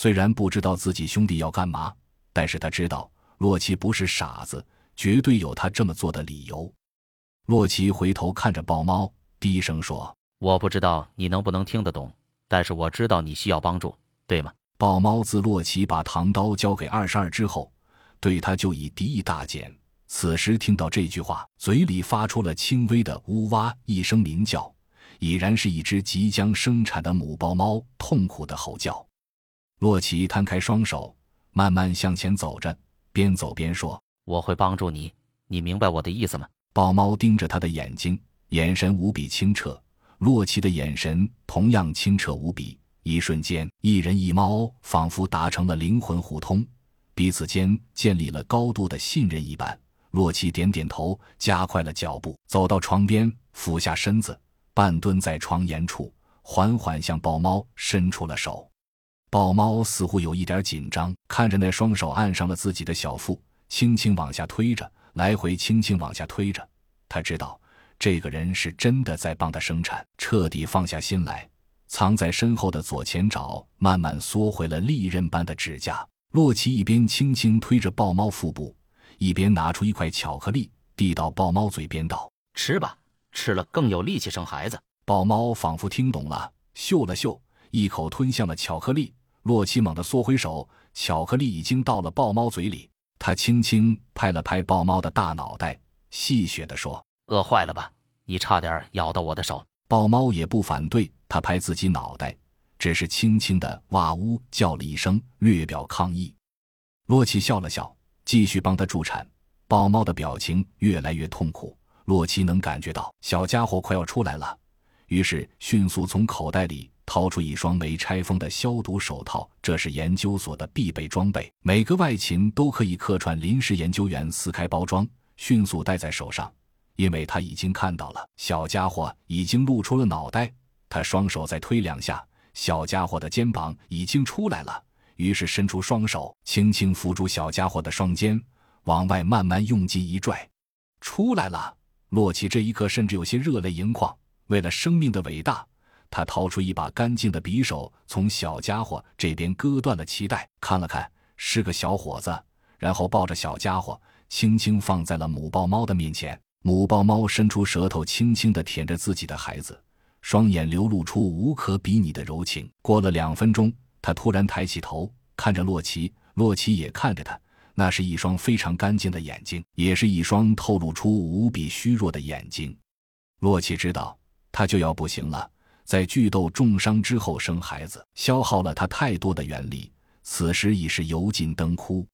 虽然不知道自己兄弟要干嘛，但是他知道洛奇不是傻子，绝对有他这么做的理由。洛奇回头看着豹猫，低声说：“我不知道你能不能听得懂，但是我知道你需要帮助，对吗？”豹猫自洛奇把唐刀交给二十二之后，对他就以敌意大减。此时听到这句话，嘴里发出了轻微的呜哇一声鸣叫，已然是一只即将生产的母豹猫痛苦的吼叫。洛奇摊开双手，慢慢向前走着，边走边说：“我会帮助你，你明白我的意思吗？”豹猫盯着他的眼睛，眼神无比清澈。洛奇的眼神同样清澈无比。一瞬间，一人一猫仿佛达成了灵魂互通，彼此间建立了高度的信任一般。洛奇点点头，加快了脚步，走到床边，俯下身子，半蹲在床沿处，缓缓向豹猫伸出了手。豹猫似乎有一点紧张，看着那双手按上了自己的小腹，轻轻往下推着，来回轻轻往下推着。他知道这个人是真的在帮他生产，彻底放下心来，藏在身后的左前爪慢慢缩回了利刃般的指甲。洛奇一边轻轻推着豹猫腹部。一边拿出一块巧克力递到豹猫嘴边，道：“吃吧，吃了更有力气生孩子。”豹猫仿佛听懂了，嗅了嗅，一口吞向了巧克力。洛奇猛地缩回手，巧克力已经到了豹猫嘴里。他轻轻拍了拍豹猫的大脑袋，戏谑地说：“饿坏了吧？你差点咬到我的手。”豹猫也不反对，他拍自己脑袋，只是轻轻的哇呜叫了一声，略表抗议。洛奇笑了笑。继续帮他助产，豹猫的表情越来越痛苦。洛奇能感觉到小家伙快要出来了，于是迅速从口袋里掏出一双没拆封的消毒手套，这是研究所的必备装备，每个外勤都可以客串临时研究员撕开包装，迅速戴在手上。因为他已经看到了小家伙已经露出了脑袋，他双手再推两下，小家伙的肩膀已经出来了。于是伸出双手，轻轻扶住小家伙的双肩，往外慢慢用劲一拽，出来了。洛奇这一刻甚至有些热泪盈眶。为了生命的伟大，他掏出一把干净的匕首，从小家伙这边割断了脐带，看了看，是个小伙子，然后抱着小家伙，轻轻放在了母豹猫的面前。母豹猫伸出舌头，轻轻地舔着自己的孩子，双眼流露出无可比拟的柔情。过了两分钟。他突然抬起头，看着洛奇，洛奇也看着他。那是一双非常干净的眼睛，也是一双透露出无比虚弱的眼睛。洛奇知道他就要不行了，在巨斗重伤之后生孩子，消耗了他太多的元力，此时已是油尽灯枯。